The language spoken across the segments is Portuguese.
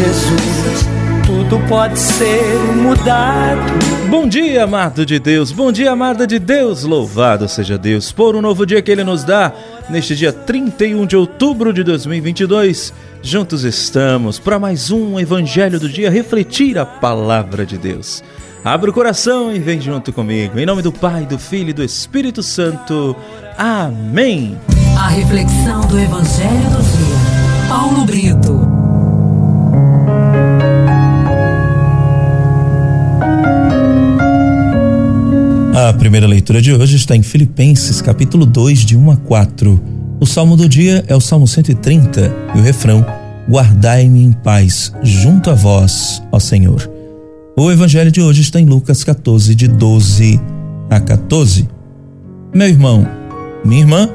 Jesus, tudo pode ser mudado. Bom dia, amado de Deus, bom dia, amada de Deus, louvado seja Deus por um novo dia que Ele nos dá, neste dia 31 de outubro de 2022. Juntos estamos para mais um Evangelho do Dia, refletir a palavra de Deus. Abra o coração e vem junto comigo. Em nome do Pai, do Filho e do Espírito Santo. Amém. A reflexão do Evangelho do Dia. Paulo Brito. A primeira leitura de hoje está em Filipenses, capítulo 2, de 1 a 4. O salmo do dia é o Salmo 130 e o refrão: Guardai-me em paz junto a vós, ó Senhor. O evangelho de hoje está em Lucas 14, de 12 a 14. Meu irmão, minha irmã,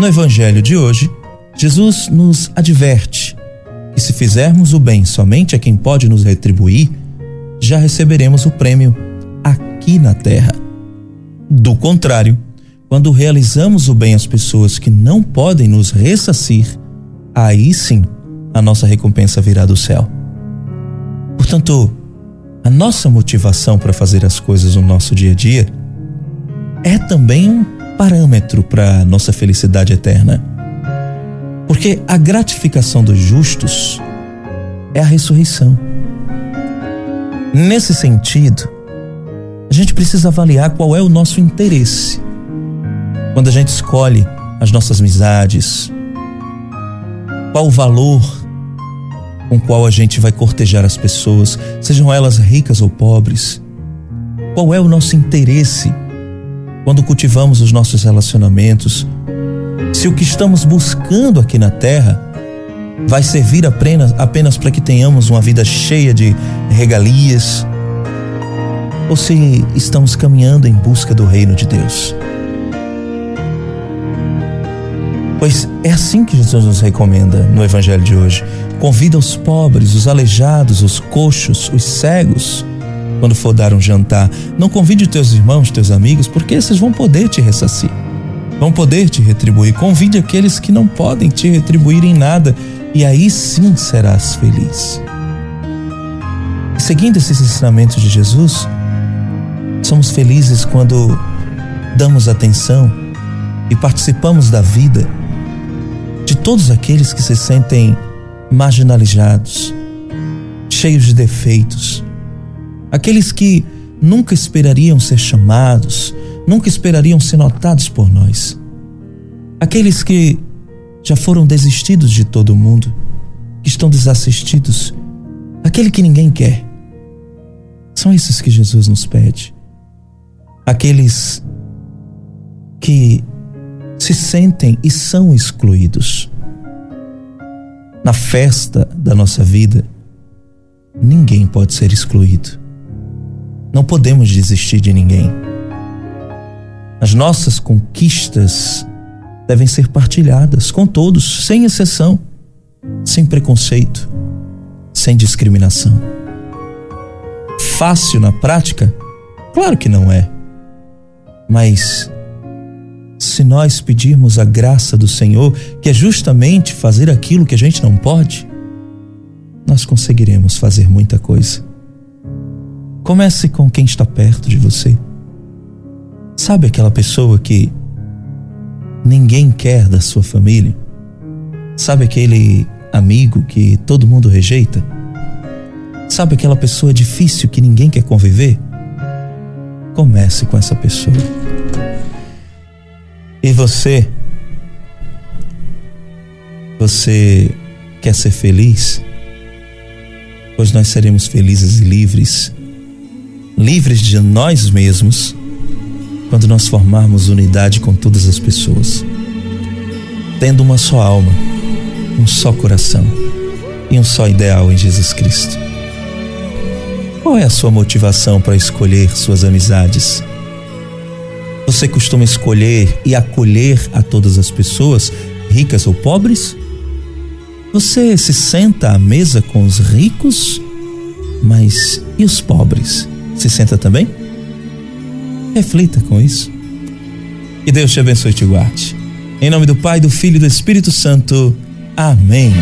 no evangelho de hoje, Jesus nos adverte que se fizermos o bem somente a quem pode nos retribuir, já receberemos o prêmio aqui na terra. Do contrário, quando realizamos o bem às pessoas que não podem nos ressarcir, aí sim a nossa recompensa virá do céu. Portanto, a nossa motivação para fazer as coisas no nosso dia a dia é também um parâmetro para nossa felicidade eterna. Porque a gratificação dos justos é a ressurreição. Nesse sentido, gente precisa avaliar qual é o nosso interesse. Quando a gente escolhe as nossas amizades, qual o valor com qual a gente vai cortejar as pessoas, sejam elas ricas ou pobres? Qual é o nosso interesse quando cultivamos os nossos relacionamentos? Se o que estamos buscando aqui na terra vai servir apenas, apenas para que tenhamos uma vida cheia de regalias, ou se estamos caminhando em busca do reino de Deus? Pois é assim que Jesus nos recomenda no Evangelho de hoje. Convida os pobres, os aleijados, os coxos, os cegos, quando for dar um jantar. Não convide teus irmãos, teus amigos, porque esses vão poder te ressarcir, vão poder te retribuir. Convide aqueles que não podem te retribuir em nada, e aí sim serás feliz. Seguindo esses ensinamentos de Jesus, somos felizes quando damos atenção e participamos da vida de todos aqueles que se sentem marginalizados, cheios de defeitos, aqueles que nunca esperariam ser chamados, nunca esperariam ser notados por nós, aqueles que já foram desistidos de todo mundo, que estão desassistidos, aquele que ninguém quer. São esses que Jesus nos pede. Aqueles que se sentem e são excluídos. Na festa da nossa vida, ninguém pode ser excluído. Não podemos desistir de ninguém. As nossas conquistas devem ser partilhadas com todos, sem exceção, sem preconceito, sem discriminação. Fácil na prática? Claro que não é. Mas se nós pedirmos a graça do Senhor, que é justamente fazer aquilo que a gente não pode, nós conseguiremos fazer muita coisa. Comece com quem está perto de você. Sabe aquela pessoa que ninguém quer da sua família? Sabe aquele amigo que todo mundo rejeita? Sabe aquela pessoa difícil que ninguém quer conviver? Comece com essa pessoa. E você? Você quer ser feliz? Pois nós seremos felizes e livres, livres de nós mesmos, quando nós formarmos unidade com todas as pessoas, tendo uma só alma, um só coração e um só ideal em Jesus Cristo. Qual é a sua motivação para escolher suas amizades? Você costuma escolher e acolher a todas as pessoas, ricas ou pobres? Você se senta à mesa com os ricos, mas e os pobres? Se senta também? Reflita com isso. Que Deus te abençoe e te guarde. Em nome do Pai, do Filho e do Espírito Santo. Amém.